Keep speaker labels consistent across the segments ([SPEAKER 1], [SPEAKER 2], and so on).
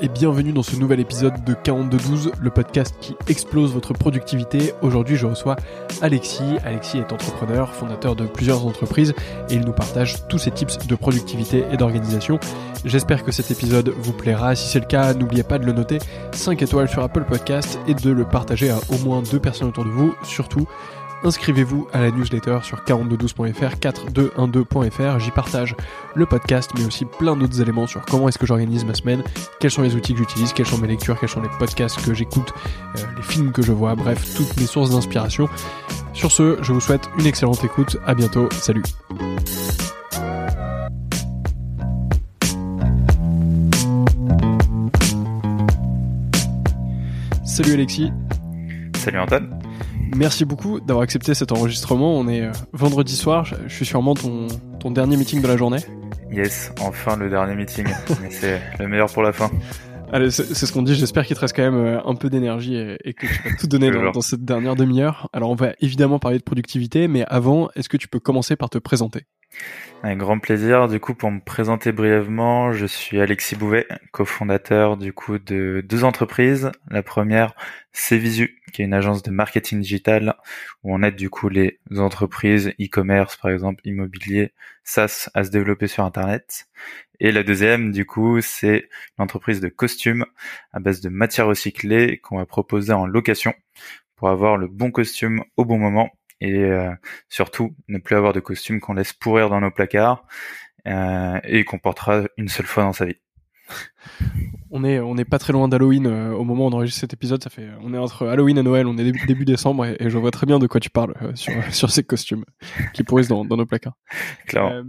[SPEAKER 1] et bienvenue dans ce nouvel épisode de 4212, le podcast qui explose votre productivité. Aujourd'hui, je reçois Alexis. Alexis est entrepreneur, fondateur de plusieurs entreprises et il nous partage tous ses tips de productivité et d'organisation. J'espère que cet épisode vous plaira. Si c'est le cas, n'oubliez pas de le noter 5 étoiles sur Apple Podcast et de le partager à au moins deux personnes autour de vous. Surtout, inscrivez-vous à la newsletter sur 4212.fr, 4212.fr. J'y partage le podcast, mais aussi plein d'autres éléments sur comment est-ce que j'organise ma semaine, quels sont les outils que j'utilise, quelles sont mes lectures, quels sont les podcasts que j'écoute, euh, les films que je vois, bref, toutes mes sources d'inspiration. Sur ce, je vous souhaite une excellente écoute. À bientôt. Salut. Salut Alexis.
[SPEAKER 2] Salut Antoine.
[SPEAKER 1] Merci beaucoup d'avoir accepté cet enregistrement. On est euh, vendredi soir. Je suis sûrement ton, ton dernier meeting de la journée.
[SPEAKER 2] Yes, enfin le dernier meeting. Mais c'est le meilleur pour la fin.
[SPEAKER 1] Allez, c'est ce qu'on dit. J'espère qu'il te reste quand même euh, un peu d'énergie et, que tu vas tout donner dans, dans, cette dernière demi-heure. Alors, on va évidemment parler de productivité, mais avant, est-ce que tu peux commencer par te présenter?
[SPEAKER 2] Un grand plaisir. Du coup, pour me présenter brièvement, je suis Alexis Bouvet, cofondateur du coup de deux entreprises. La première, c'est Visu, qui est une agence de marketing digital où on aide du coup les entreprises e-commerce, par exemple immobilier, SaaS, à se développer sur Internet. Et la deuxième, du coup, c'est l'entreprise de costumes à base de matières recyclées qu'on va proposer en location pour avoir le bon costume au bon moment et euh, surtout ne plus avoir de costumes qu'on laisse pourrir dans nos placards euh, et qu'on portera une seule fois dans sa vie.
[SPEAKER 1] On est on n'est pas très loin d'Halloween euh, au moment où on enregistre cet épisode. Ça fait on est entre Halloween et Noël. On est début, début décembre et, je vois très bien de quoi tu parles sur sur ces costumes qui pourrissent dans, dans nos placards.
[SPEAKER 2] Clairement.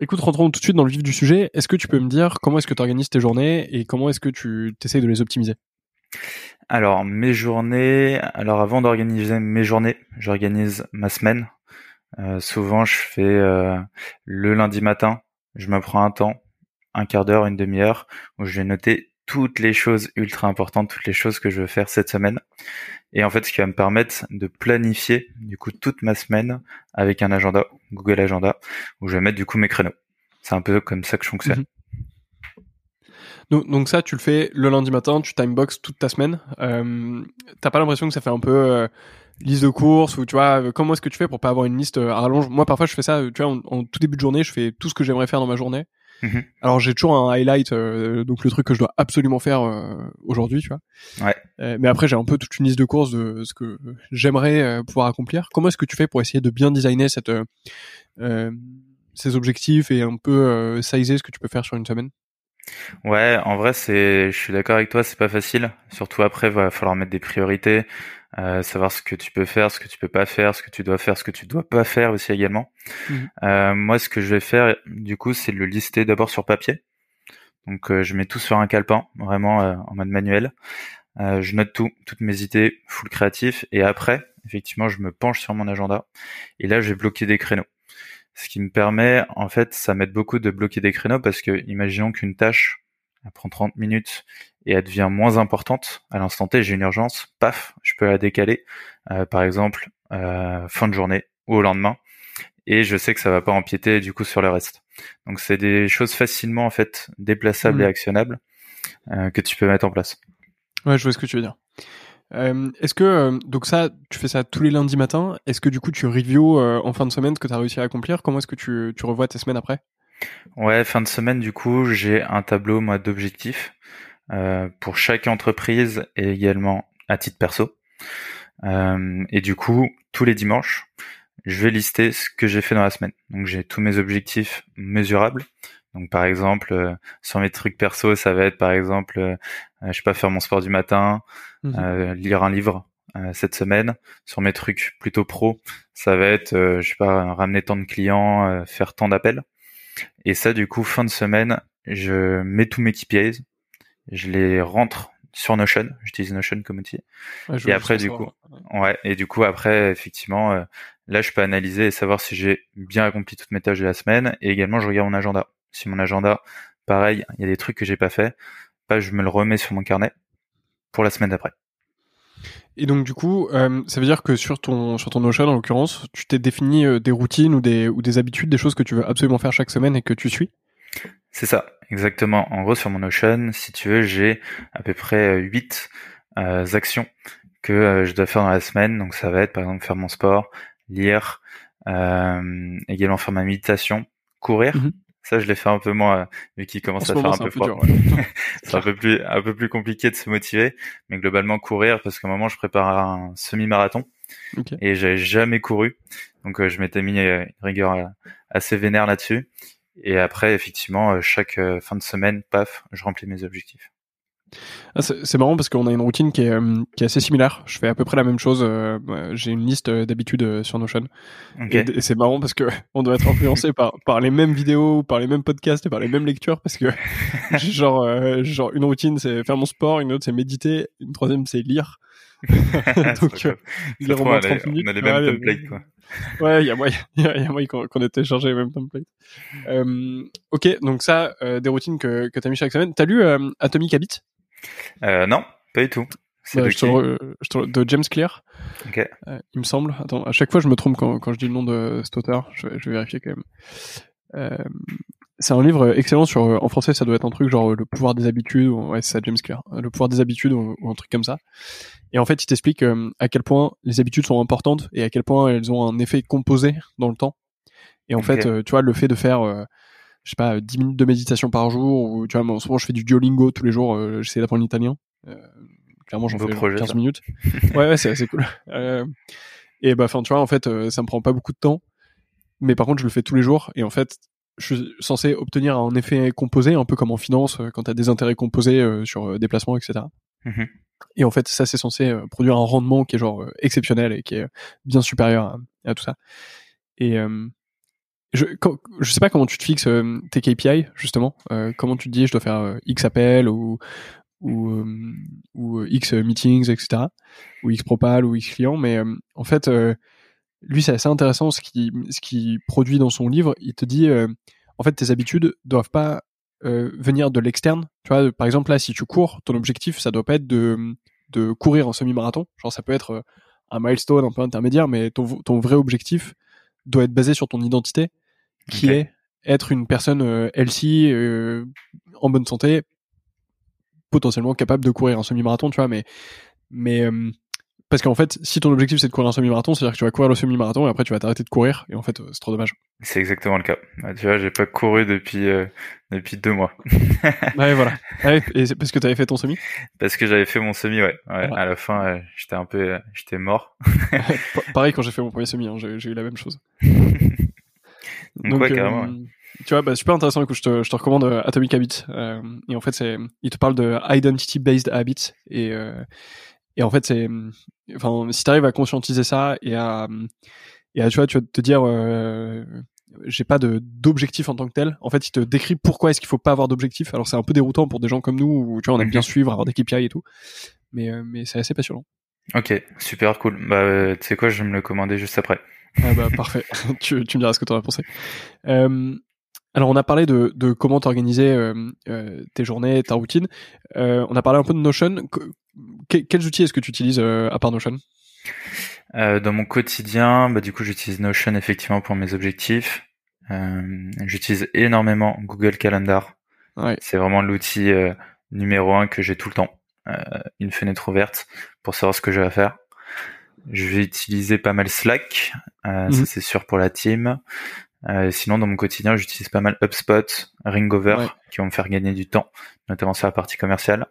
[SPEAKER 1] Écoute, rentrons tout de suite dans le vif du sujet. Est-ce que tu peux me dire comment est-ce que tu organises tes journées et comment est-ce que tu essayes de les optimiser?
[SPEAKER 2] Alors mes journées, alors avant d'organiser mes journées, j'organise ma semaine. Euh, souvent je fais euh, le lundi matin, je me prends un temps, un quart d'heure, une demi-heure, où je vais noter toutes les choses ultra importantes, toutes les choses que je veux faire cette semaine. Et en fait, ce qui va me permettre de planifier du coup toute ma semaine avec un agenda, Google Agenda, où je vais mettre du coup mes créneaux. C'est un peu comme ça que je fonctionne. Mhm.
[SPEAKER 1] Donc, donc, ça, tu le fais le lundi matin, tu timebox toute ta semaine. Euh, T'as pas l'impression que ça fait un peu euh, liste de courses ou tu vois euh, comment est-ce que tu fais pour pas avoir une liste euh, à rallonge? Moi, parfois, je fais ça. Tu vois, en, tout début de journée, je fais tout ce que j'aimerais faire dans ma journée. Mhm. Alors j'ai toujours un highlight, donc le truc que je dois absolument faire aujourd'hui, tu vois.
[SPEAKER 2] Ouais.
[SPEAKER 1] mais après j'ai un peu toute une liste de courses de ce que j'aimerais pouvoir accomplir. Comment est-ce que tu fais pour essayer de bien designer cette ces objectifs et un peu sizer ce que tu peux faire sur une semaine?
[SPEAKER 2] Ouais, en vrai, c'est, je suis d'accord avec toi, c'est pas facile. Surtout après, va falloir mettre des priorités, euh, savoir ce que tu peux faire, ce que tu peux pas faire, ce que tu dois faire, ce que tu dois pas faire aussi également. Mhm. Euh, moi, ce que je vais faire, du coup, c'est le lister d'abord sur papier. Donc, euh, je mets tout sur un calepin, vraiment en mode manuel. je note tout, toutes mes idées, full créatif, et après, effectivement, je me penche sur mon agenda. Et là, je vais bloquer des créneaux. Ce qui me permet, en fait, ça m'aide beaucoup de bloquer des créneaux parce que, imaginons qu'une tâche elle prend 30 minutes et elle devient moins importante à l'instant T, j'ai une urgence, paf, je peux la décaler, euh, par exemple, euh, fin de journée ou au lendemain, et je sais que ça va pas empiéter du coup sur le reste. Donc c'est des choses facilement en fait déplaçables et mmh. actionnables euh, que tu peux mettre en place.
[SPEAKER 1] Ouais, je vois ce que tu veux dire. Euh, est-ce que euh, donc ça, tu fais ça tous les lundis matins Est-ce que du coup tu reviews euh, en fin de semaine ce que tu as réussi à accomplir? Comment est-ce que tu, tu revois tes semaines après?
[SPEAKER 2] Ouais, fin de semaine du coup j'ai un tableau moi d'objectifs pour chaque entreprise et également à titre perso. et du coup tous les dimanches je vais lister ce que j'ai fait dans la semaine. Donc j'ai tous mes objectifs mesurables. Donc par exemple sur mes trucs perso ça va être par exemple je sais pas faire mon sport du matin Mhm. Euh, lire un livre euh, cette semaine. Sur mes trucs plutôt pro, ça va être, euh, je sais pas, ramener tant de clients, faire tant d'appels. Et ça, du coup, fin de semaine, je mets tous mes KPIs, je les rentre sur Notion. J'utilise Notion comme outil. et après, du coup, ouais. Et du coup, après, effectivement, là, je peux analyser et savoir si j'ai bien accompli toutes mes tâches de la semaine. Et également, je regarde mon agenda. Si mon agenda, pareil, il y a des trucs que j'ai pas fait, pas, je me le remets sur mon carnet pour la semaine d'après.
[SPEAKER 1] Et donc du coup, euh, ça veut dire que sur ton sur ton Notion en l'occurrence, tu t'es défini euh, des routines ou des ou des habitudes, des choses que tu veux absolument faire chaque semaine et que tu suis?
[SPEAKER 2] C'est ça, exactement. En gros, sur mon Notion, si tu veux, j'ai à peu près 8 actions que je dois faire dans la semaine. Donc ça va être par exemple faire mon sport, lire, également faire ma méditation, courir. Mhm. Ça, je l'ai fait un peu moins, vu qu'il commence à faire un peu froid. c'est un peu plus, un peu plus compliqué de se motiver, mais globalement courir, parce qu'à un moment, je prépare un semi-marathon. Et j'avais jamais couru. Donc, euh, je m'étais mis euh, une rigueur euh, assez vénère là-dessus. Et après, effectivement, chaque fin de semaine, paf, je remplis mes objectifs.
[SPEAKER 1] Ah, c'est marrant parce qu'on a une routine qui est, euh, qui est assez similaire. Je fais à peu près la même chose. Euh, j'ai une liste euh, d'habitudes sur Notion. Et, c'est marrant parce que on doit être influencé par, par les mêmes vidéos, par les mêmes podcasts et par les mêmes lectures parce que genre, genre une routine c'est faire mon sport, une autre c'est méditer, une troisième c'est lire.
[SPEAKER 2] Donc, les romans 30 minutes. On a les mêmes templates quoi.
[SPEAKER 1] Ouais, il y a moyen, il y a moyen qu'on ait téléchargé les mêmes templates. Euh, ok, donc ça, des routines que, que tu as mis chaque semaine. T'as lu Atomic Habits?
[SPEAKER 2] Euh, non, pas du tout.
[SPEAKER 1] C'est bah, de, de, James Clear.
[SPEAKER 2] Okay.
[SPEAKER 1] Euh, il me semble. Attends, à chaque fois je me trompe quand, quand je dis le nom de cet auteur. Je vais, je vais vérifier quand même. Euh, c'est un livre excellent sur, en français, ça doit être un truc genre le pouvoir des habitudes, ou, ouais, c'est ça, James Clear, le pouvoir des habitudes ou, un truc comme ça. Et en fait, il t'explique à quel point les habitudes sont importantes et à quel point elles ont un effet composé dans le temps. Et en fait, tu vois, le fait de faire, je sais pas, 10 minutes de méditation par jour, ou tu vois, en ce moment je fais du Duolingo tous les jours, euh, j'essaie d'apprendre l'italien. Euh, clairement, j'en fais projet, 15 minutes. ouais, ouais, c'est assez cool. Euh, et bah, enfin, tu vois, en fait, euh, ça me prend pas beaucoup de temps, mais par contre, je le fais tous les jours, et en fait, je suis censé obtenir un effet composé, un peu comme en finance, quand tu as des intérêts composés sur des placements, etc. Mm-hmm. Et en fait, ça, c'est censé produire un rendement qui est genre exceptionnel et qui est bien supérieur à, à tout ça. Et, je, je sais pas comment tu te fixes euh, tes KPI justement. Euh, comment tu te dis je dois faire euh, X appels ou ou, ou X meetings etc. Ou X propal ou X clients. Mais en fait, lui c'est assez intéressant ce qui produit dans son livre. Il te dit en fait tes habitudes doivent pas venir de l'externe. Tu vois, par exemple là si tu cours, ton objectif ça doit pas être de courir un semi-marathon. Genre ça peut être un milestone un peu intermédiaire, mais ton vrai objectif doit être basé sur ton identité, qui est être une personne euh, healthy, euh, en bonne santé, potentiellement capable de courir un semi-marathon, tu vois, mais mais euh, parce qu'en fait, si ton objectif c'est de courir un semi-marathon, c'est-à-dire que tu vas courir le semi-marathon et après tu vas t'arrêter de courir et en fait c'est trop dommage.
[SPEAKER 2] C'est exactement le cas. Bah, tu vois, j'ai pas couru depuis depuis deux mois.
[SPEAKER 1] ouais voilà. Ouais, et c'est parce que t'avais fait ton semi?
[SPEAKER 2] Parce que j'avais fait mon semi, ouais. ouais À la fin, j'étais un peu, j'étais mort.
[SPEAKER 1] Pareil quand j'ai fait mon premier semi, hein, j'ai eu la même chose.
[SPEAKER 2] Donc, ouais, carrément. Euh,
[SPEAKER 1] tu vois, bah, super intéressant. Écoute, je te, je te recommande euh, Atomic Habits. Euh, et en fait, c'est, il te parle de identity based habits et et en fait, c'est, enfin, si tu arrives à conscientiser ça et à et à, tu vois, tu vas te dire, j'ai pas de d'objectif en tant que tel. En fait, il te décrit pourquoi est-ce qu'il faut pas avoir d'objectif. Alors c'est un peu déroutant pour des gens comme nous où tu vois on aime bien suivre, avoir des KPI et tout. Mais mais c'est assez passionnant.
[SPEAKER 2] Ok, super cool. Bah tu sais quoi, je vais me le commander juste après.
[SPEAKER 1] Ah bah parfait. tu, tu me diras ce que tu en as pensé. Euh, alors on a parlé de, de comment t'organiser euh, euh, tes journées, ta routine. Euh, on a parlé un peu de Notion. quels outils est-ce que tu utilises euh, à part Notion?
[SPEAKER 2] Dans mon quotidien, bah, du coup j'utilise Notion effectivement pour mes objectifs. j'utilise énormément Google Calendar. Ouais. C'est vraiment l'outil numéro un que j'ai tout le temps. une fenêtre ouverte pour savoir ce que j'ai à faire. Je vais utiliser pas mal Slack, euh, ça mhm. c'est sûr pour la team. Euh, sinon, dans mon quotidien, j'utilise pas mal HubSpot, Ringover, qui vont me faire gagner du temps, notamment sur la partie commerciale.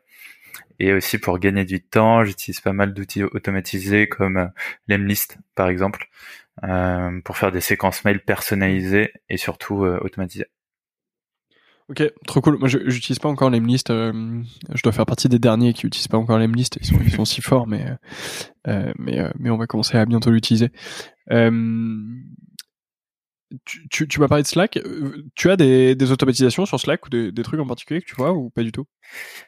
[SPEAKER 2] Et aussi pour gagner du temps, j'utilise pas mal d'outils automatisés comme euh, Lemlist, par exemple, euh, pour faire des séquences mail personnalisées et surtout euh, automatisées.
[SPEAKER 1] Ok, trop cool. Moi, j'utilise pas encore Lemlist. Euh, je dois faire partie des derniers qui utilisent pas encore Lemlist. Ils sont, ils sont si forts, mais euh, mais euh, mais on va commencer à bientôt l'utiliser. Euh, tu, tu, tu m'as parlé de Slack. Euh, tu as des, des automatisations sur Slack ou des, des, trucs en particulier que tu vois ou pas du tout?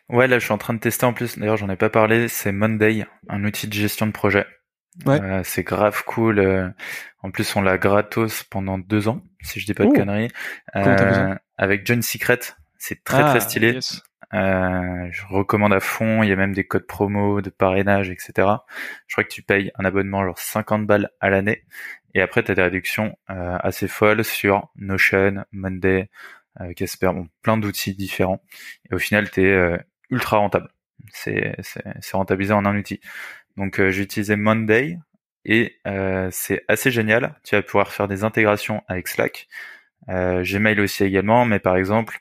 [SPEAKER 2] Ouais, là, je suis en train de tester en plus. D'ailleurs, j'en ai pas parlé. C'est Monday, un outil de gestion de projet. Ouais. Euh, c'est grave cool. En plus, on l'a gratos pendant deux ans, si je dis pas de conneries. Euh, avec John Secret, c'est très très ah, stylé. Euh, je recommande à fond. Il y a même des codes promo, de parrainage, etc. Je crois que tu payes un abonnement genre 50 balles à l'année. Et après, tu as des réductions euh, assez folles sur Notion, Monday, Casper, bon, plein d'outils différents. Et au final, tu es ultra rentable. C'est rentabilisé en un outil. Donc j'ai utilisé Monday et c'est assez génial. Tu vas pouvoir faire des intégrations avec Slack. Gmail aussi également, mais par exemple,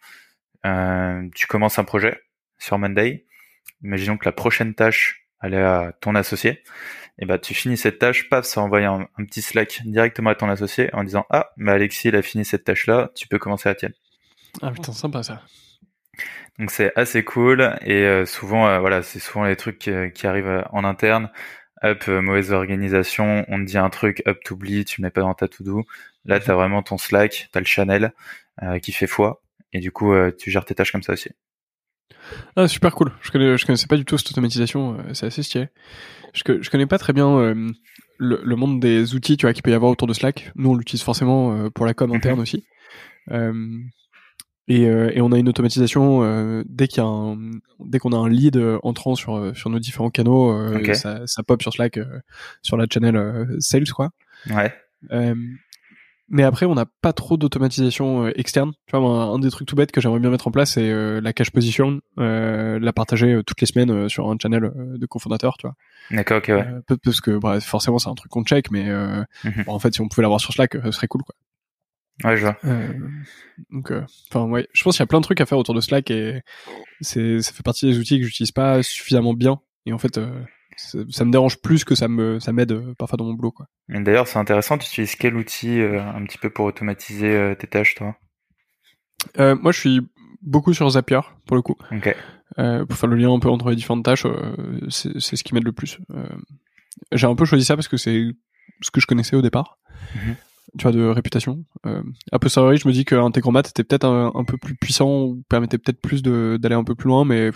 [SPEAKER 2] tu commences un projet sur Monday. Imaginons que la prochaine tâche elle est à ton associé et bah tu finis cette tâche, paf, ça envoie un, petit Slack directement à ton associé en disant ah mais Alexis il a fini cette tâche là, tu peux commencer la tienne.
[SPEAKER 1] Ah putain sympa ça.
[SPEAKER 2] Donc c'est assez cool et euh, souvent euh, voilà c'est souvent les trucs qui, arrivent en interne. Hop euh, mauvaise organisation, on te dit un truc, hop t'oublies, tu le mets pas dans ta to do. Là t'as vraiment ton Slack, t'as le channel qui fait foi et du coup tu gères tes tâches comme ça aussi.
[SPEAKER 1] Ah, super cool. Je connais, je connaissais pas du tout cette automatisation. Euh, c'est assez stylé. Je, je connais pas très bien euh, le, monde des outils, tu vois, qu'il peut y avoir autour de Slack. Nous, on l'utilise forcément euh, pour la com mhm. interne aussi. Et, et, on a une automatisation dès qu'il y a un, dès qu'on a un lead entrant sur sur nos différents canaux, ça, ça pop sur Slack sur la channel sales quoi.
[SPEAKER 2] Ouais.
[SPEAKER 1] Mais après, on n'a pas trop d'automatisation euh, externe. Tu vois, un, des trucs tout bêtes que j'aimerais bien mettre en place, c'est euh, la cache position, euh, la partager toutes les semaines sur un channel de cofondateur, tu vois.
[SPEAKER 2] D'accord, ok, ouais.
[SPEAKER 1] parce que bah, forcément, c'est un truc qu'on check, mais mhm. en fait, si on pouvait l'avoir sur Slack, ce serait cool, quoi.
[SPEAKER 2] Ouais, je vois.
[SPEAKER 1] donc, enfin, ouais, je pense qu'il y a plein de trucs à faire autour de Slack et c'est, ça fait partie des outils que j'utilise pas suffisamment bien. Et en fait, ça, me dérange plus que ça me ça m'aide euh, parfois dans mon boulot quoi.
[SPEAKER 2] D'ailleurs, c'est intéressant, tu utilises quel outil euh, un petit peu pour automatiser euh, tes tâches toi?
[SPEAKER 1] Moi, je suis beaucoup sur Zapier pour le coup.
[SPEAKER 2] OK.
[SPEAKER 1] pour faire le lien un peu entre les différentes tâches, c'est ce qui m'aide le plus. j'ai un peu choisi ça parce que c'est ce que je connaissais au départ. Mhm. Tu vois, de réputation. Euh, a posteriori, je me dis qu'un Integromat était peut-être un, peu plus puissant ou permettait peut-être plus d'aller un peu plus loin, mais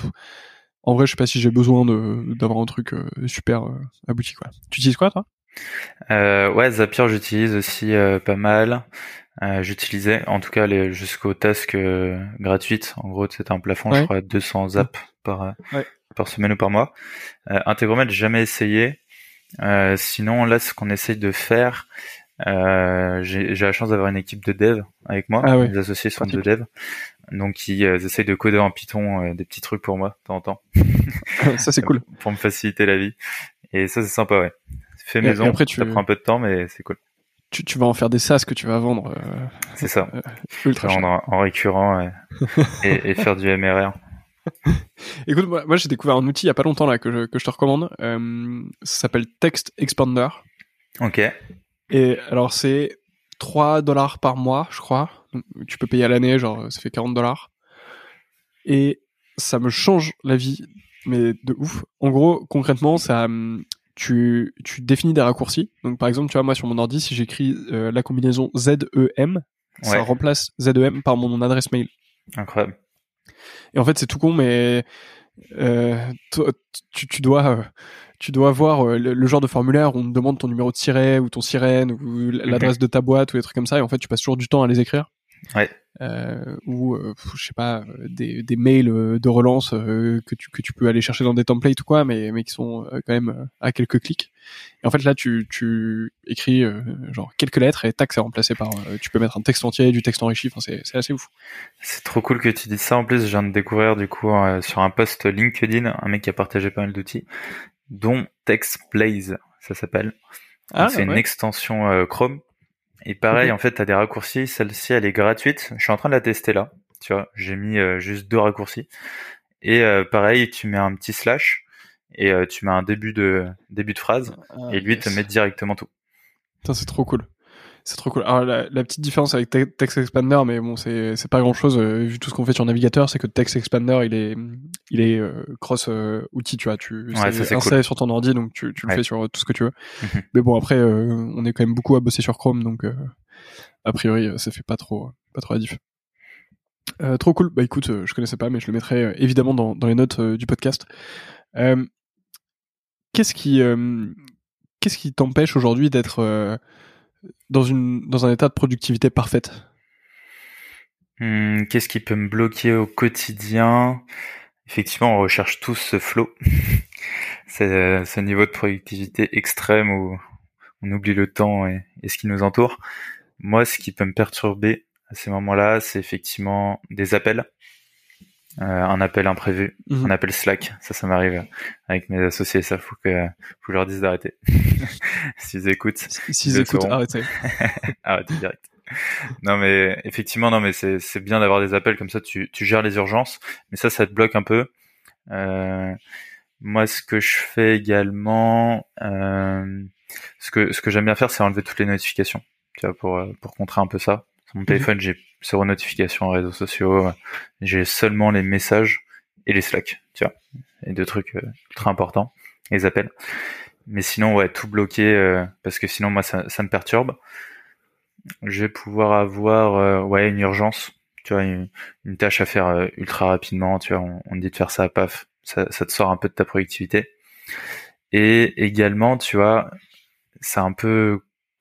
[SPEAKER 1] en vrai, je sais pas si j'ai besoin d'avoir un truc euh, super euh, abouti quoi. Tu utilises quoi toi?
[SPEAKER 2] Euh, Ouais, Zapier j'utilise aussi euh, pas mal. J'utilisais en tout cas jusqu'aux tasks gratuites. En gros, c'était un plafond, je crois, 200 zap par par semaine ou par mois. Euh, Integromat, j'ai jamais essayé. sinon, là, ce qu'on essaye de faire, j'ai la chance d'avoir une équipe de dev avec moi. Ah, Les associés sont de dev. Donc ils euh, essayent de coder en Python euh, des petits trucs pour moi de temps en temps.
[SPEAKER 1] ça c'est cool.
[SPEAKER 2] pour me faciliter la vie. Et ça c'est sympa ouais. Fait maison, après, tu... ça prend un peu de temps mais c'est cool.
[SPEAKER 1] Tu, tu, vas en faire des SaaS que tu vas vendre. Euh,
[SPEAKER 2] c'est ça. ultra vendre en récurrent et, et, faire du MRR.
[SPEAKER 1] Écoute, moi, moi j'ai découvert un outil il y a pas longtemps là que je, que je te recommande. ça s'appelle Text Expander.
[SPEAKER 2] Ok.
[SPEAKER 1] Et alors c'est 3 dollars par mois, je crois tu peux payer à l'année, genre ça fait 40 dollars. Et ça me change la vie, mais de ouf. En gros, concrètement, ça, hum, tu, tu définis des raccourcis. Donc par exemple, tu vois, moi sur mon ordi, si j'écris euh, la combinaison ZEM, ça remplace ZEM par mon adresse mail.
[SPEAKER 2] Incroyable.
[SPEAKER 1] Et en fait, c'est tout con, mais euh, tu, tu, dois euh, tu dois voir euh, le, genre de formulaire où on te demande ton numéro de siret ou ton sirène ou l'adresse de ta boîte ou des trucs comme ça et en fait tu passes toujours du temps à les écrire
[SPEAKER 2] ouais.
[SPEAKER 1] Euh, ou euh, je sais pas euh, des, des mails de relance que tu que tu peux aller chercher dans des templates ou quoi mais mais qui sont quand même à quelques clics. Et en fait là tu tu écris genre quelques lettres et tac c'est remplacé par tu peux mettre un texte entier du texte enrichi. Enfin c'est c'est assez ouf.
[SPEAKER 2] C'est trop cool que tu dises ça. En plus je viens de découvrir du coup sur un post LinkedIn un mec qui a partagé pas mal d'outils dont TextBlaze ça s'appelle. Ah, c'est une extension Chrome et pareil, en fait, tu as des raccourcis. Celle-ci, elle est gratuite. Je suis en train de la tester là. Tu vois, j'ai mis euh, juste deux raccourcis. Et euh, pareil, tu mets un petit slash et euh, tu mets un début de début de phrase ah, et lui te met directement tout.
[SPEAKER 1] c'est trop cool. C'est trop cool. Alors la, petite différence avec Text Expander, mais bon, c'est pas grand chose vu tout ce qu'on fait sur navigateur, c'est que Text Expander, il est il est cross outil, tu vois, tu
[SPEAKER 2] ouais,
[SPEAKER 1] c'est sur ton ordi, donc tu, tu le fais sur tout ce que tu veux. Mhm. Mais bon, après, on est quand même beaucoup à bosser sur Chrome, donc a priori, ça fait pas trop pas trop la diff. trop cool. Bah écoute, je connaissais pas, mais je le mettrai évidemment dans, dans les notes du podcast. qu'est-ce qui qu'est-ce qui t'empêche aujourd'hui d'être dans, une, dans un état de productivité parfaite
[SPEAKER 2] hmm, Qu'est-ce qui peut me bloquer au quotidien? Effectivement, on recherche tous ce flow, ce niveau de productivité extrême où on oublie le temps et, ce qui nous entoure. Moi, ce qui peut me perturber à ces moments-là, c'est effectivement des appels. Euh, un appel imprévu,
[SPEAKER 1] Mhm.
[SPEAKER 2] un appel Slack, ça ça m'arrive avec mes associés, ça faut que je leur dise d'arrêter. S'ils écoutent,
[SPEAKER 1] S'ils écoutent, arrêtez.
[SPEAKER 2] arrêtez direct. Non mais effectivement, non mais c'est c'est bien d'avoir des appels comme ça, tu tu gères les urgences, mais ça ça te bloque un peu. Euh, moi, ce que je fais également, euh, ce que ce que j'aime bien faire, c'est enlever toutes les notifications, tu vois, pour euh, pour contrer un peu ça. Mon téléphone, j'ai zéro notification en réseaux sociaux, j'ai seulement les messages et les Slack, tu vois, les deux trucs euh, ultra importants, les appels. Mais sinon, ouais, tout bloqué euh, parce que sinon, moi, ça, me perturbe. Je vais pouvoir avoir, euh, ouais, une urgence, tu vois, une, tâche à faire euh, ultra rapidement, tu vois, on, on dit de faire ça, paf, ça, ça te sort un peu de ta productivité. Et également, tu vois, c'est un peu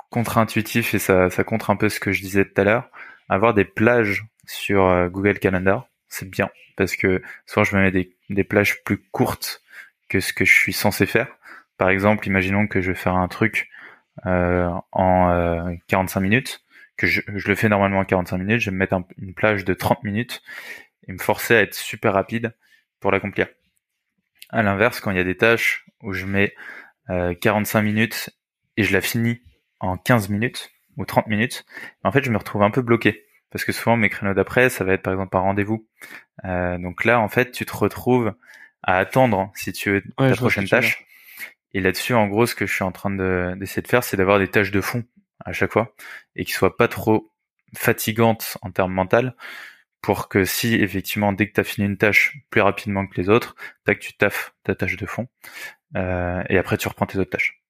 [SPEAKER 2] contre-intuitif et ça, ça contre un peu ce que je disais tout à l'heure. Avoir des plages sur euh, Google Calendar, c'est bien parce que souvent je me mets des, plages plus courtes que ce que je suis censé faire. Par exemple, imaginons que je vais faire un truc euh, en euh, 45 minutes, que je, le fais normalement en 45 minutes, je vais me mettre un- une plage de 30 minutes et me forcer à être super rapide pour l'accomplir. À l'inverse, quand il y a des tâches où je mets euh, 45 minutes et je la finis en 15 minutes ou 30 minutes, en fait, je me retrouve un peu bloqué. Parce que souvent, mes créneaux d'après, ça va être par exemple par rendez-vous. Euh, donc là, en fait, tu te retrouves à attendre, si tu veux,
[SPEAKER 1] Ouais,
[SPEAKER 2] ta prochaine tâche. Et là-dessus, en gros, ce que je suis en train de- d'essayer de faire, c'est d'avoir des tâches de fond à chaque fois et qui soient pas trop fatigantes en termes mental pour que si effectivement dès que tu as fini une tâche plus rapidement que les autres, tac tu taffes ta tâche de fond euh, et après tu reprends tes autres tâches.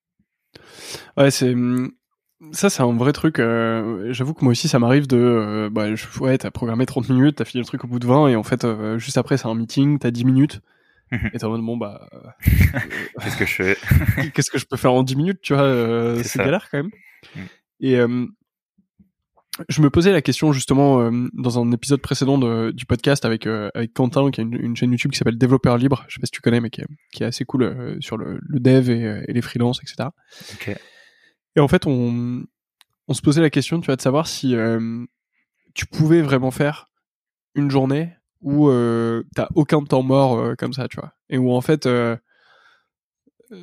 [SPEAKER 1] Ouais, c'est hum, ça, c'est un vrai truc. euh, J'avoue que moi aussi, ça m'arrive de, euh, bah, je, ouais, t'as programmé 30 minutes, t'as fini le truc au bout de 20, et en fait, euh, juste après, c'est un meeting, t'as 10 minutes,
[SPEAKER 2] Mhm.
[SPEAKER 1] et t'es en mode bon bah,
[SPEAKER 2] Qu'est-ce que je fais?
[SPEAKER 1] qu'est-ce que je peux faire en 10 minutes, tu vois euh,
[SPEAKER 2] C'est
[SPEAKER 1] galère quand même.
[SPEAKER 2] Mm.
[SPEAKER 1] Et euh, je me posais la question justement dans un épisode précédent de- du podcast avec euh, avec Quentin, qui a une, une chaîne YouTube qui s'appelle Développeur Libre. Je sais pas si tu connais, mais qui est, qui est assez cool sur le, le dev et, et les freelances, etc.
[SPEAKER 2] Ok.
[SPEAKER 1] Et en fait, on, on se posait la question, tu vois, de savoir si euh, tu pouvais vraiment faire une journée où euh, t'as aucun temps mort euh, comme ça, tu vois, et où en fait, euh, tu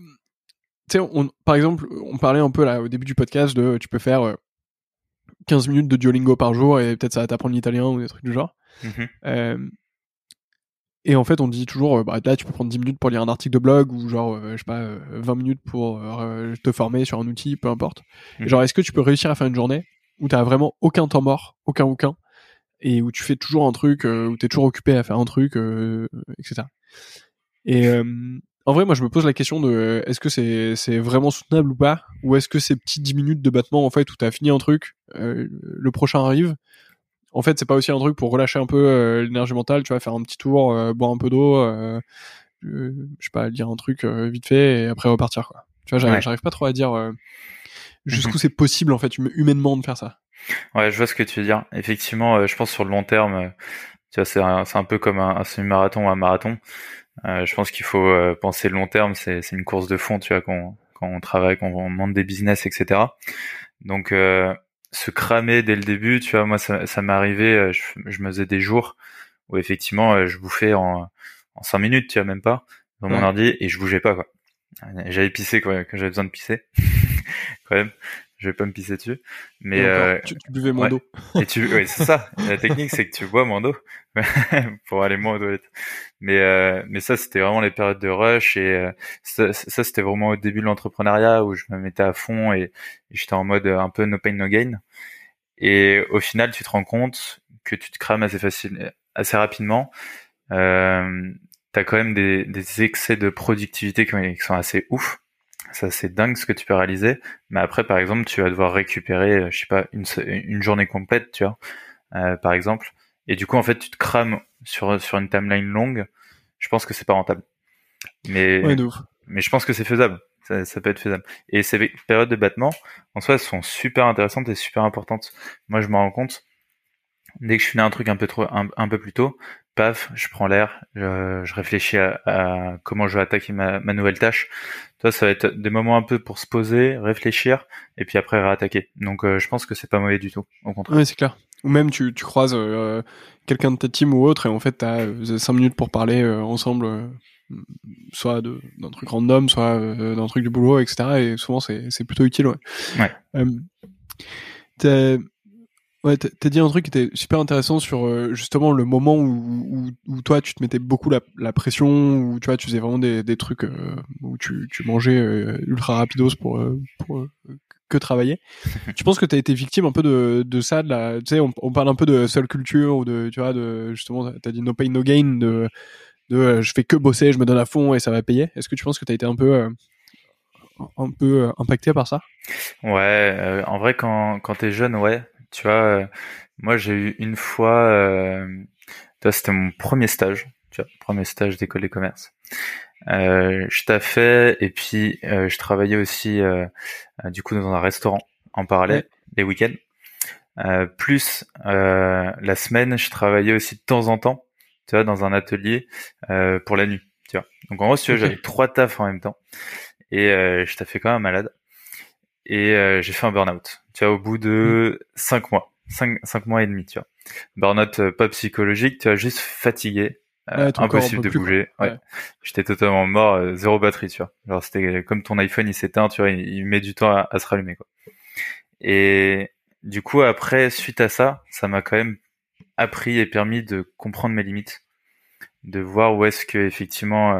[SPEAKER 1] sais, on- par exemple, on parlait un peu là au début du podcast de, tu peux faire euh, 15 minutes de Duolingo par jour et peut-être ça va t'apprendre l'italien ou des trucs du genre. Euh, et en fait, on dit toujours, euh, bah, là, tu peux prendre 10 minutes pour lire un article de blog ou genre, euh, je sais pas, euh, 20 minutes pour euh, te former sur un outil, peu importe. Et
[SPEAKER 2] Mhm.
[SPEAKER 1] genre, est-ce que tu peux réussir à faire une journée où t'as vraiment aucun temps mort, aucun aucun, et où tu fais toujours un truc, où t'es toujours occupé à faire un truc, euh, etc. Et euh, en vrai, moi, je me pose la question de, est-ce que c'est c'est vraiment soutenable ou pas, ou est-ce que ces petits 10 minutes de battement, en fait, où t'as fini un truc, euh, le prochain arrive, en fait, c'est pas aussi un truc pour relâcher un peu euh, l'énergie mentale, tu vois, faire un petit tour, euh, boire un peu d'eau, euh, je sais pas, lire un truc vite fait et après repartir, quoi. Tu vois, j'arrive
[SPEAKER 2] Ouais.
[SPEAKER 1] pas trop à dire jusqu'où c'est possible, en fait, hum- humainement de faire ça.
[SPEAKER 2] Ouais, je vois ce que tu veux dire. Effectivement, je pense sur le long terme, tu vois, c'est un, peu comme un, un semi-marathon ou un marathon. Euh, je pense qu'il faut euh, penser long terme. C'est une course de fond, tu vois, quand on, quand on travaille, quand on monte des business, etc. Donc, euh, se cramer dès le début, tu vois, moi, ça, ça m'est arrivé. euh, Je, je me faisais des jours où effectivement, euh, je bouffais en en cinq minutes, tu vois, même pas, dans mon
[SPEAKER 1] Ouais.
[SPEAKER 2] ordi et je bougeais pas, quoi. J'avais pissé quoi, quand j'avais besoin de pisser. quand même, je vais pas me pisser dessus. Mais euh,
[SPEAKER 1] tu, tu buvais moins
[SPEAKER 2] ouais.
[SPEAKER 1] d'eau.
[SPEAKER 2] et tu, ouais, c'est ça. La technique, c'est que tu bois moins d'eau pour aller moins aux toilettes. Mais, euh, mais ça, c'était vraiment les périodes de rush et euh, ça, ça, c'était vraiment au début de l'entrepreneuriat où je me mettais à fond et, et j'étais en mode un peu no pain no gain. Et au final, tu te rends compte que tu te crames assez facile, assez rapidement. Euh, t'as quand même des, des excès de productivité qui sont assez ouf. Ça, c'est dingue ce que tu peux réaliser. Mais après, par exemple, tu vas devoir récupérer, euh, je sais pas, une, journée complète, tu vois, euh, par exemple. Et du coup, en fait, tu te crames sur, sur une timeline longue. Je pense que c'est pas rentable. Mais,
[SPEAKER 1] Ouais,
[SPEAKER 2] mais je pense que c'est faisable. Ça, ça peut être faisable. Et ces périodes de battement, en soi, elles sont super intéressantes et super importantes. Moi, je me rends compte, dès que je finis un truc un peu trop, un, un peu plus tôt, paf, je prends l'air, je, je réfléchis à, à comment je vais attaquer ma, ma nouvelle tâche. Toi, ça va être des moments un peu pour se poser, réfléchir, et puis après réattaquer. Donc, euh, je pense que c'est pas mauvais du tout. Au contraire.
[SPEAKER 1] Ouais, c'est clair. ou même tu, tu croises euh, quelqu'un de ta team ou autre et en fait t'as as 5 minutes pour parler ensemble soit d'un truc random soit d'un truc du boulot etc et souvent c'est c'est plutôt utile ouais,
[SPEAKER 2] ouais.
[SPEAKER 1] Ouais, t'as dit un truc qui était super intéressant sur euh, justement le moment où, où, toi tu te mettais beaucoup la, la, pression, où tu vois tu faisais vraiment des, des trucs euh, où tu, tu mangeais euh, ultra rapidos pour, pour que travailler. tu penses que t'as été victime un peu de, de ça, de la, tu sais, on, on, parle un peu de seule culture ou de, tu vois, de justement, t'as dit no pain no gain, de, de je fais que bosser, je me donne à fond et ça va payer. Est-ce que tu penses que t'as été un peu un peu impacté par ça?
[SPEAKER 2] Ouais, en vrai quand quand t'es jeune, ouais, tu vois, euh, moi j'ai eu une fois, euh, c'était mon premier stage, tu vois, premier stage d'école de commerce. Euh, je taffais et puis euh, je travaillais aussi euh, du coup dans un restaurant en parallèle les week-ends. plus la semaine, je travaillais aussi de temps en temps, tu vois, dans un atelier pour la nuit, tu vois. Donc en gros, tu vois, j'avais trois tafs en même temps et je taffais quand même malade et j'ai fait un burn-out tu vois, au bout de cinq mois, cinq, cinq mois et demi, tu vois. Burnout euh, pas psychologique, tu vois, juste fatigué, euh, impossible de bouger. Ouais. J'étais totalement mort, euh, zéro batterie, tu vois. Genre c'était comme ton iPhone, il s'éteint, tu vois, il, met du temps à, se rallumer, quoi. Et du coup, après, suite à ça, ça m'a quand même appris et permis de comprendre mes limites, de voir où est-ce que effectivement,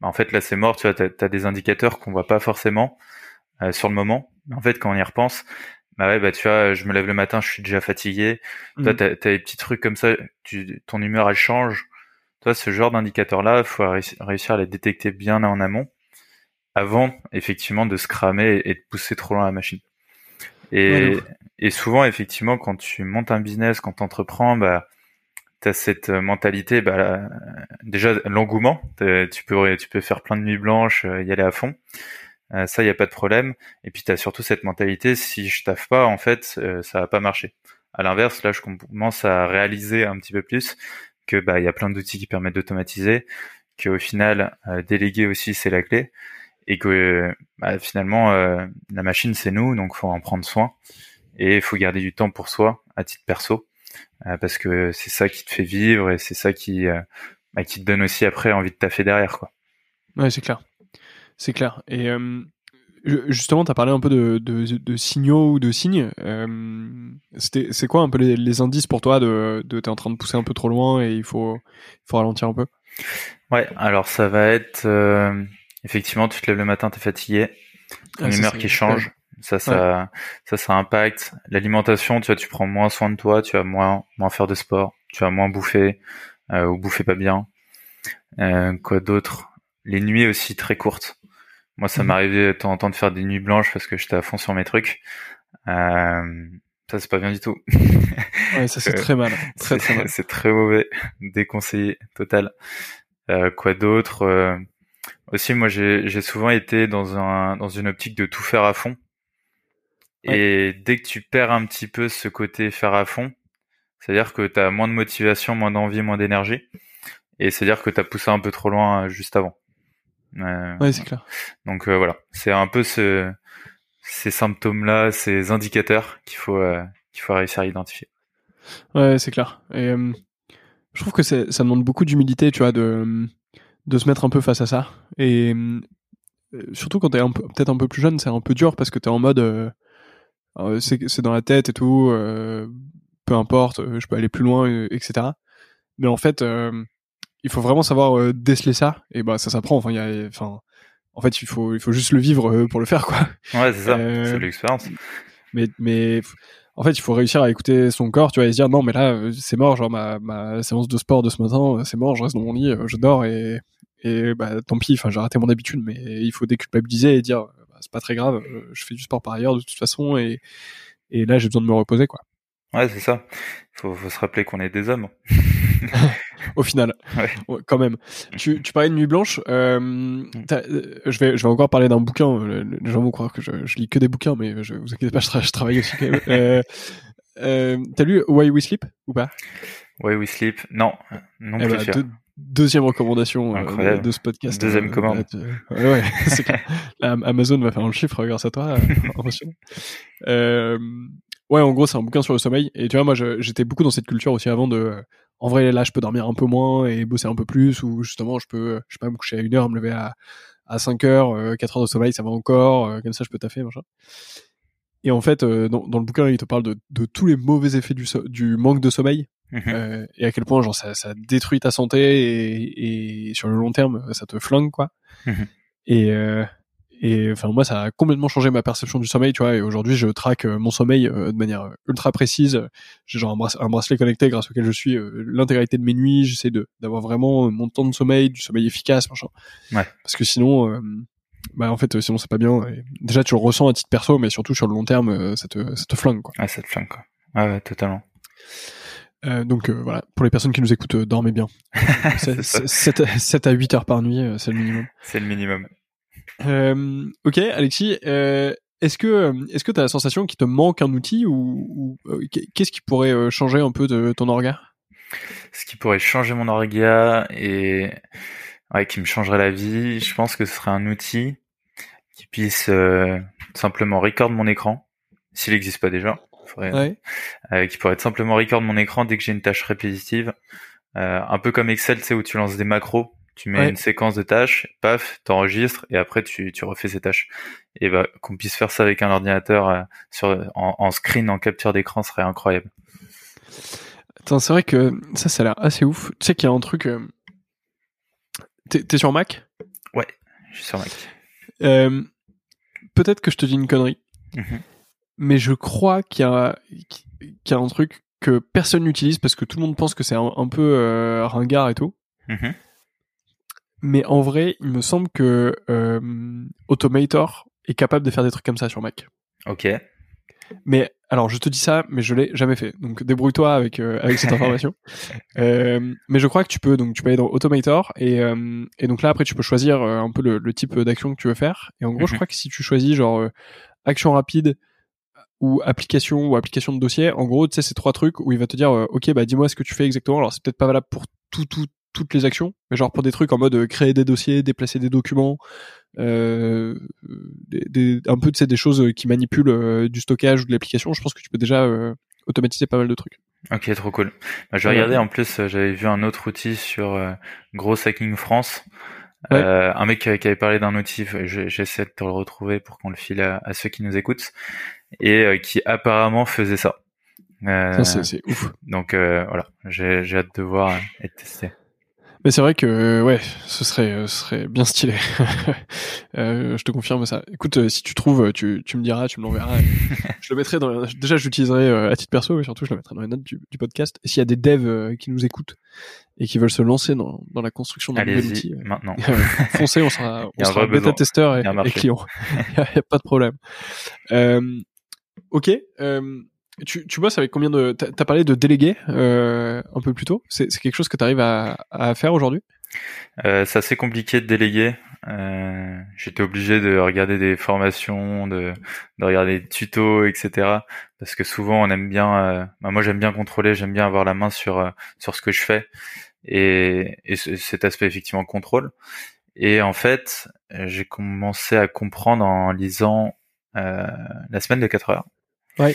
[SPEAKER 2] bah, en fait là c'est mort, tu vois, t'as as des indicateurs qu'on voit pas forcément sur le moment. En fait, quand on y repense, bah ouais, bah tu vois, je me lève le matin, je suis déjà fatigué. Toi, mmh. t'as, as des petits trucs comme ça, tu, ton humeur elle change. Toi, ce genre d'indicateur-là, faut réussir à les détecter bien en amont, avant effectivement de se cramer et de pousser trop loin la machine. Et, et souvent, effectivement, quand tu montes un business, quand tu entreprends, bah, tu as cette mentalité, bah, déjà l'engouement, tu peux, tu peux faire plein de nuits blanches, euh, y aller à fond. Euh, ça, il y a pas de problème. Et puis, tu as surtout cette mentalité, si je taffe pas, en fait, euh, ça va pas marcher. À l'inverse, là, je commence à réaliser un petit peu plus que bah y a plein d'outils qui permettent d'automatiser, qu'au final, euh, déléguer aussi, c'est la clé, et que bah, finalement, la machine, c'est nous, donc faut en prendre soin, et il faut garder du temps pour soi, à titre perso, parce que c'est ça qui te fait vivre, et c'est ça qui, bah, qui te donne aussi après envie de taffer derrière, quoi.
[SPEAKER 1] Ouais, c'est clair. C'est clair. Et euh, justement, tu as parlé un peu de, de, de, signaux ou de signes. Euh, c'est quoi un peu les, les, indices pour toi de, de t'es en train de pousser un peu trop loin et il faut, il faut ralentir un peu?
[SPEAKER 2] Ouais, alors ça va être euh, effectivement, tu te lèves le matin, tu es fatigué, une ah, humeur qui change. Ça, ça, ça, ça impacte l'alimentation. Tu vois, tu prends moins soin de toi, tu vas moins, moins faire de sport, tu vas moins bouffer euh, ou bouffer pas bien. Euh, quoi d'autre? Les nuits aussi très courtes. Moi, ça mhm. m'arrivait de temps en temps de faire des nuits blanches parce que j'étais à fond sur mes trucs. Euh, ça, c'est pas bien du tout.
[SPEAKER 1] ouais, ça, c'est très mal. Très, très mal.
[SPEAKER 2] C'est très mauvais. Déconseillé, total. Euh, quoi d'autre euh, Aussi, moi, j'ai souvent été dans, un, dans une optique de tout faire à fond. Et dès que tu perds un petit peu ce côté faire à fond, c'est-à-dire que tu as moins de motivation, moins d'envie, moins d'énergie. Et c'est-à-dire que tu as poussé un peu trop loin euh, juste avant.
[SPEAKER 1] Euh, ouais, c'est clair.
[SPEAKER 2] Donc euh, voilà, c'est un peu ce, ces symptômes-là, ces indicateurs qu'il faut euh, qu'il faut réussir à identifier.
[SPEAKER 1] Ouais, c'est clair. Et je trouve que ça demande beaucoup d'humilité, tu vois, de de se mettre un peu face à ça. Et surtout quand t'es peut-être un peu plus jeune, c'est un peu dur parce que t'es en mode c'est dans la tête et tout, peu importe, je peux aller plus loin, etc. Mais en fait, il faut vraiment savoir euh, déceler ça. Et bah ça s'apprend. Enfin il y a enfin en fait il faut il faut juste le vivre euh, pour le faire quoi.
[SPEAKER 2] Ouais c'est ça. Euh, c'est l'expérience.
[SPEAKER 1] mais mais en fait il faut réussir à écouter son corps tu vois et se dire non mais là c'est mort genre ma ma séance de sport de ce matin c'est mort je reste dans mon lit je dors et et bah tant pis. Enfin j'ai raté mon habitude mais il faut déculpabiliser et dire bah, c'est pas très grave je fais du sport par ailleurs de toute façon et et là j'ai besoin de me reposer quoi
[SPEAKER 2] ouais c'est ça faut faut se rappeler qu'on est des hommes
[SPEAKER 1] au final, quand même. Tu, tu parlais de Nuit Blanche. Euh, euh, je vais, je vais encore parler d'un bouquin. Les gens vont croire que je, je, lis que des bouquins, mais je vous inquiétez pas, je, travaille aussi quand même. euh, euh, T'as lu Why We Sleep ou pas?
[SPEAKER 2] Why We Sleep? Non, non eh plus. Bah,
[SPEAKER 1] deuxième recommandation euh, de, ce podcast.
[SPEAKER 2] Deuxième commande.
[SPEAKER 1] ouais, ouais Amazon va faire un chiffre grâce à toi. Euh, ouais, en gros, c'est un bouquin sur le sommeil. Et tu vois, moi, j'étais beaucoup dans cette culture aussi avant de. En vrai, là, je peux dormir un peu moins et bosser un peu plus, ou justement, je peux, je sais pas, me coucher à une heure, me lever à, à 5 heures, 4 heures de sommeil, ça va encore, comme ça, je peux taffer, machin. Et en fait, dans, dans, le bouquin, il te parle de, de tous les mauvais effets du, du manque de sommeil. Mmh et à quel point genre ça, ça détruit ta santé et, et, sur le long terme ça te flingue quoi. Mmh et euh, et enfin moi ça a complètement changé ma perception du sommeil tu vois et aujourd'hui je traque euh, mon sommeil euh, de manière ultra précise. J'ai genre un, bracelet connecté grâce auquel je suis l'intégralité de mes nuits. J'essaie de d'avoir vraiment mon temps de sommeil du sommeil efficace machin.
[SPEAKER 2] Ouais.
[SPEAKER 1] parce que sinon bah en fait sinon c'est pas bien. Déjà tu le ressens à titre perso mais surtout sur le long terme ça te ça te flingue quoi.
[SPEAKER 2] Ah ça te flingue quoi. Ouais, ouais totalement.
[SPEAKER 1] Euh, donc euh, voilà, pour les personnes qui nous écoutent, euh, dormez bien. 7, à 8 heures par nuit, c'est le minimum.
[SPEAKER 2] C'est le minimum.
[SPEAKER 1] Ok, Alexis, est-ce que est-ce que tu as la sensation qu'il te manque un outil ou, qu'est-ce qui pourrait changer un peu de ton orga?
[SPEAKER 2] Ce qui pourrait changer mon orga et ouais, qui me changerait la vie, je pense que ce serait un outil qui puisse simplement record mon écran, s'il n'existe pas déjà euh, qui pourrait être simplement record mon écran dès que j'ai une tâche répétitive. Euh, un peu comme Excel, tu sais, où tu lances des macros, tu mets une séquence de tâches, paf, t'enregistres et après tu, tu refais ces tâches. Et bah, qu'on puisse faire ça avec un ordinateur euh, sur, en, en, screen, en capture d'écran, serait incroyable.
[SPEAKER 1] Attends, c'est vrai que ça, ça a l'air assez ouf. Tu sais qu'il y a un truc. Euh... T'es sur Mac?
[SPEAKER 2] Ouais, je suis sur Mac.
[SPEAKER 1] Euh, Peut-être que je te dis une connerie.
[SPEAKER 2] Mm
[SPEAKER 1] mais je crois qu'il y a qu'il y a un truc que personne n'utilise parce que tout le monde pense que c'est un, peu ringard et tout.
[SPEAKER 2] Mm-hmm.
[SPEAKER 1] Mais en vrai, il me semble que euh, Automator est capable de faire des trucs comme ça sur Mac.
[SPEAKER 2] Ok.
[SPEAKER 1] Mais alors, je te dis ça, mais je l'ai jamais fait. Donc débrouille-toi avec euh, avec cette information. euh, mais je crois que tu peux donc tu peux aller dans Automator et euh, et donc là après tu peux choisir euh, un peu le, le type d'action que tu veux faire. Et en gros, je mm-hmm. crois que si tu choisis genre action rapide, ou application ou application de dossier. En gros, tu sais, c'est trois trucs où il va te dire, euh, ok, bah dis-moi ce que tu fais exactement. Alors c'est peut-être pas valable pour tout, tout, toutes les actions, mais genre pour des trucs en mode euh, créer des dossiers, déplacer des documents, euh, des, un peu tu sais des choses qui manipulent euh, du stockage ou de l'application. Je pense que tu peux déjà automatiser pas mal de trucs.
[SPEAKER 2] Ok, trop cool. Bah, je vais regarder. En plus, j'avais vu un autre outil sur Gros Hacking France. un mec qui avait parlé d'un outil, j'essaie de te le retrouver pour qu'on le file à, à, ceux qui nous écoutent et euh, qui apparemment faisait ça.
[SPEAKER 1] Euh, ça c'est ouf.
[SPEAKER 2] Donc euh, voilà, j'ai hâte de voir et de tester.
[SPEAKER 1] Mais c'est vrai que ouais, ce serait ce serait bien stylé. euh, je te confirme ça. Écoute, si tu trouves, tu, tu me diras, tu me l'enverras. je le mettrai dans. Déjà, je l'utiliserai à titre perso, mais surtout, je le mettrai dans les notes du, du podcast. Et s'il y a des devs qui nous écoutent et qui veulent se lancer dans, dans la construction d'un nouvel outil,
[SPEAKER 2] maintenant.
[SPEAKER 1] foncez, on sera, on sera bêta testeur et, et client. Il y, a pas de problème. Euh, Ok. Euh, tu, tu bosses avec combien de... T'as as parlé de délégués euh, un peu plus tôt. C'est quelque chose que tu arrives à, à faire aujourd'hui?
[SPEAKER 2] Euh, C'est assez compliqué de déléguer. Euh, J'étais obligé de regarder des formations, de, de regarder des tutos, etc. Parce que souvent on aime bien... Euh, bah moi j'aime bien contrôler, j'aime bien avoir la main sur, euh, sur ce que je fais. Et, et cet aspect effectivement contrôle. Et en fait, j'ai commencé à comprendre en lisant euh, la semaine de 4 heures.
[SPEAKER 1] Ouais.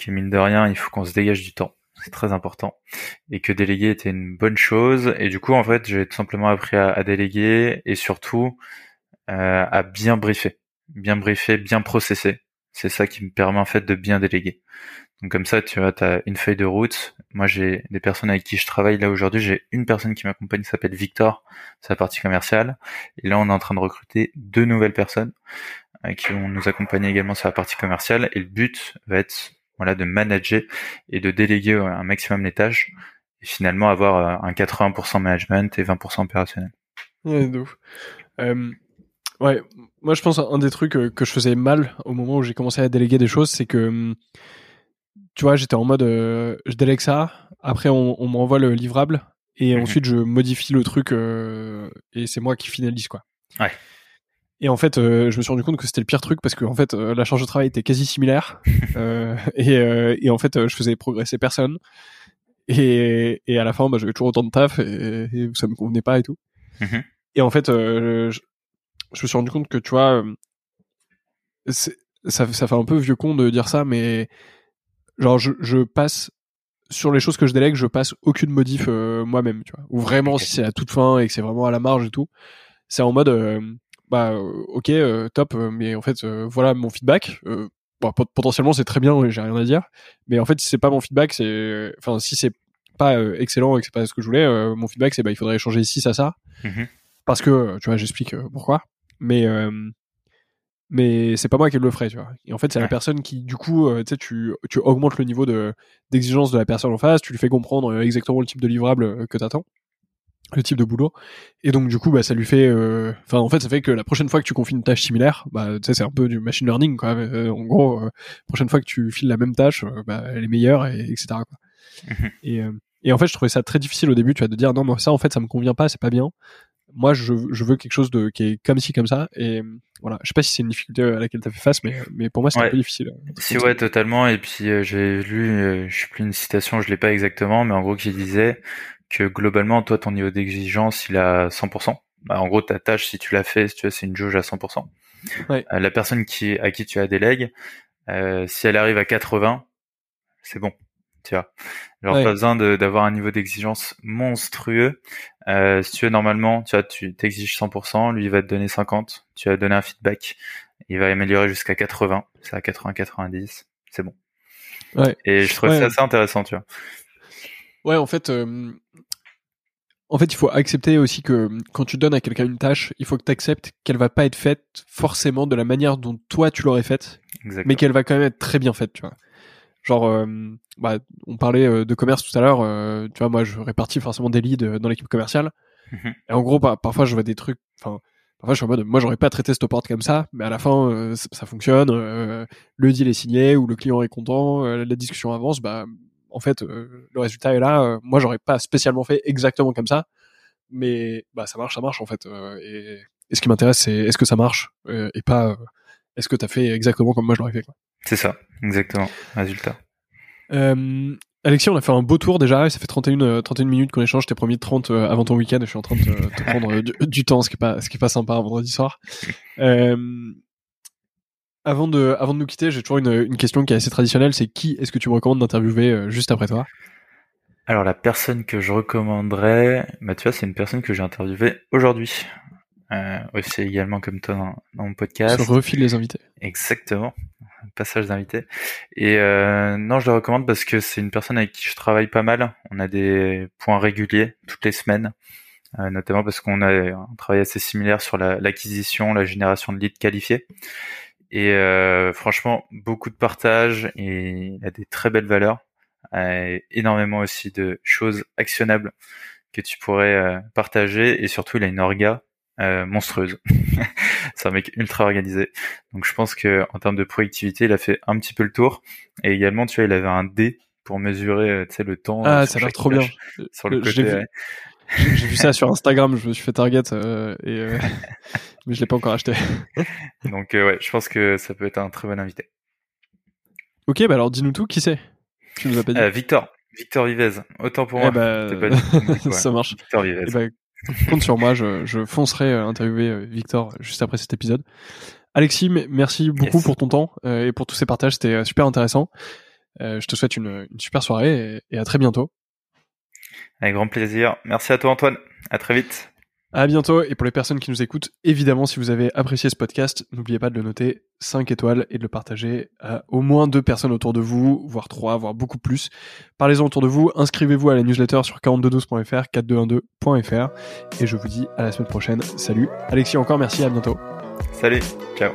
[SPEAKER 2] Qui mine de rien, il faut qu'on se dégage du temps. C'est très important. Et que déléguer était une bonne chose. Et du coup, en fait, j'ai tout simplement appris à, à déléguer et surtout euh, à bien briefer. Bien briefer, bien processer. C'est ça qui me permet en fait de bien déléguer. Donc comme ça, tu vois, tu as une feuille de route. Moi, j'ai des personnes avec qui je travaille là aujourd'hui. J'ai une personne qui m'accompagne, qui s'appelle Victor, c'est la partie commerciale. Et là, on est en train de recruter deux nouvelles personnes. Euh, qui vont nous accompagner également sur la partie commerciale. Et le but va être voilà de manager et de déléguer un maximum les tâches et finalement avoir euh, un 80% management et 20% opérationnel.
[SPEAKER 1] Ouais, euh, ouais, moi je pense un des trucs euh, que je faisais mal au moment où j'ai commencé à déléguer des choses, c'est que hum, tu vois, j'étais en mode je délègue ça, après on, on m'envoie le livrable et mhm. ensuite je modifie le truc et c'est moi qui finalise quoi.
[SPEAKER 2] Ouais.
[SPEAKER 1] Et en fait, euh, je me suis rendu compte que c'était le pire truc parce que en fait, euh, la charge de travail était quasi similaire euh, et, et, en fait, je faisais progresser personne. Et, et à la fin, bah, j'avais toujours autant de taf et, et, ça me convenait pas et tout.
[SPEAKER 2] Mhm.
[SPEAKER 1] Et en fait, je, je, me suis rendu compte que tu vois, ça, ça fait un peu vieux con de dire ça, mais genre je, je passe sur les choses que je délègue, je passe aucune modif euh, moi-même, tu vois. Ou vraiment si c'est à toute fin et que c'est vraiment à la marge et tout, c'est en mode euh, bah ok top, mais en fait voilà mon feedback. Bon, potentiellement c'est très bien, j'ai rien à dire, mais en fait si c'est pas mon feedback, c'est enfin si c'est pas excellent et que c'est pas ce que je voulais, mon feedback c'est bah il faudrait changer ici ça ça, mmh parce que tu vois j'explique pourquoi, mais mais c'est pas moi qui le ferai, tu vois. Et en fait, c'est la personne qui, du coup, euh, tu tu, augmentes le niveau de d'exigence de la personne en face, tu lui fais comprendre euh, exactement le type de livrable euh, que t'attends, le type de boulot, et donc du coup, bah, ça lui fait, enfin, en fait, ça fait que la prochaine fois que tu confies une tâche similaire, bah, tu sais, c'est un peu du machine learning, quoi. en gros, prochaine fois que tu files la même tâche, bah, elle est meilleure, et etc. Quoi. Mmh et et en fait, je trouvais ça très difficile au début, tu vois, de dire non, mais ça, en fait, ça me convient pas, c'est pas bien. Moi je, je, veux quelque chose de qui est comme ci comme ça. Et voilà. Je sais pas si c'est une difficulté à laquelle tu as fait face mais mais pour moi c'est un peu difficile
[SPEAKER 2] si ouais totalement. Et puis euh, j'ai lu euh, je sais plus une citation je l'ai pas exactement mais en gros qui disait que globalement toi ton niveau d'exigence il a 100% bah, en gros ta tâche si tu l'as fait si tu veux c'est une jauge à 100% ouais. Euh, la personne qui à qui tu as délègue si elle arrive à 80 c'est bon tu vois. Genre pas besoin d'avoir un niveau d'exigence monstrueux. Euh, si tu veux normalement, tu vois, tu t'exiges 100%, lui il va te donner 50, tu vas donner un feedback, il va améliorer jusqu'à 80, c'est à 80 90, c'est bon. Ouais. Et je trouve ça assez intéressant, tu vois.
[SPEAKER 1] Ouais, en fait euh, en fait, il faut accepter aussi que quand tu donnes à quelqu'un une tâche, il faut que tu acceptes qu'elle va pas être faite forcément de la manière dont toi tu l'aurais faite, mais qu'elle va quand même être très bien faite, tu vois. Genre, euh, bah, on parlait euh, de commerce tout à l'heure. Euh, tu vois, moi, je répartis forcément des leads dans l'équipe commerciale. Mhm. Et en gros, bah, parfois, je vois des trucs. Enfin, parfois, je suis en mode, moi, j'aurais pas traité cette porte comme ça, mais à la fin, ça, fonctionne. le deal est signé ou le client est content. la discussion avance. Bah, en fait, le résultat est là. moi, j'aurais pas spécialement fait exactement comme ça, mais bah, ça marche, ça marche en fait. Et, et, ce qui m'intéresse, c'est est-ce que ça marche et pas est-ce que tu as fait exactement comme moi je l'aurais fait.
[SPEAKER 2] C'est ça, exactement. Résultat.
[SPEAKER 1] Euh, Alexis, on a fait un beau tour déjà, ça fait 31, 31 euh, minutes qu'on échange, t'es promis de 30 euh, avant ton week-end, je suis en train de te, prendre euh, du, temps, ce qui est pas, ce qui est pas sympa un vendredi soir. Euh, avant de, avant de nous quitter, j'ai toujours une, une, question qui est assez traditionnelle, c'est qui est-ce que tu me recommandes d'interviewer juste après toi?
[SPEAKER 2] Alors la personne que je recommanderais, bah tu vois, c'est une personne que j'ai interviewée aujourd'hui. Euh, aussi également comme toi dans, dans mon podcast.
[SPEAKER 1] Se refile les invités.
[SPEAKER 2] Exactement passage d'invité. Et euh, non, je le recommande parce que c'est une personne avec qui je travaille pas mal. On a des points réguliers toutes les semaines, euh, notamment parce qu'on a un travail assez similaire sur l'acquisition, la, génération de leads qualifiés. Et euh, franchement, beaucoup de partage et il a des très belles valeurs, et énormément aussi de choses actionnables que tu pourrais euh, partager et surtout il a une orga euh, monstrueuse. c'est un mec ultra organisé. Donc je pense que en termes de productivité, il a fait un petit peu le tour. Et également, tu vois, il avait un dé pour mesurer, euh, tu sais, le temps.
[SPEAKER 1] Ah, ça a l'air trop bien. Sur le côté. J'ai vu, ça sur Instagram, je me suis fait target euh, et mais je l'ai pas encore acheté.
[SPEAKER 2] Donc ouais, je pense que ça peut être un très bon invité.
[SPEAKER 1] Ok, bah alors dis-nous tout, qui c'est?
[SPEAKER 2] Tu nous as pas dit. Victor, Victor Vivez. Autant pour eh moi.
[SPEAKER 1] Bah... ça marche. Victor Vivez. Eh bah, compte sur moi, je, je foncerai euh, interviewer euh, Victor juste après cet épisode. Alexis, merci beaucoup pour ton temps euh, et pour tous ces partages, c'était super intéressant. je te souhaite une, une super soirée et, et, à très bientôt.
[SPEAKER 2] Avec grand plaisir. Merci à toi Antoine. À très vite.
[SPEAKER 1] À bientôt. Et pour les personnes qui nous écoutent, évidemment, si vous avez apprécié ce podcast, n'oubliez pas de le noter 5 étoiles et de le partager à au moins deux personnes autour de vous, voire trois, voire beaucoup plus. Parlez-en autour de vous. Inscrivez-vous à la newsletter sur 4212.fr, 4212.fr. Et je vous dis à la semaine prochaine. Salut. Alexis, encore merci. À bientôt.
[SPEAKER 2] Salut. Ciao.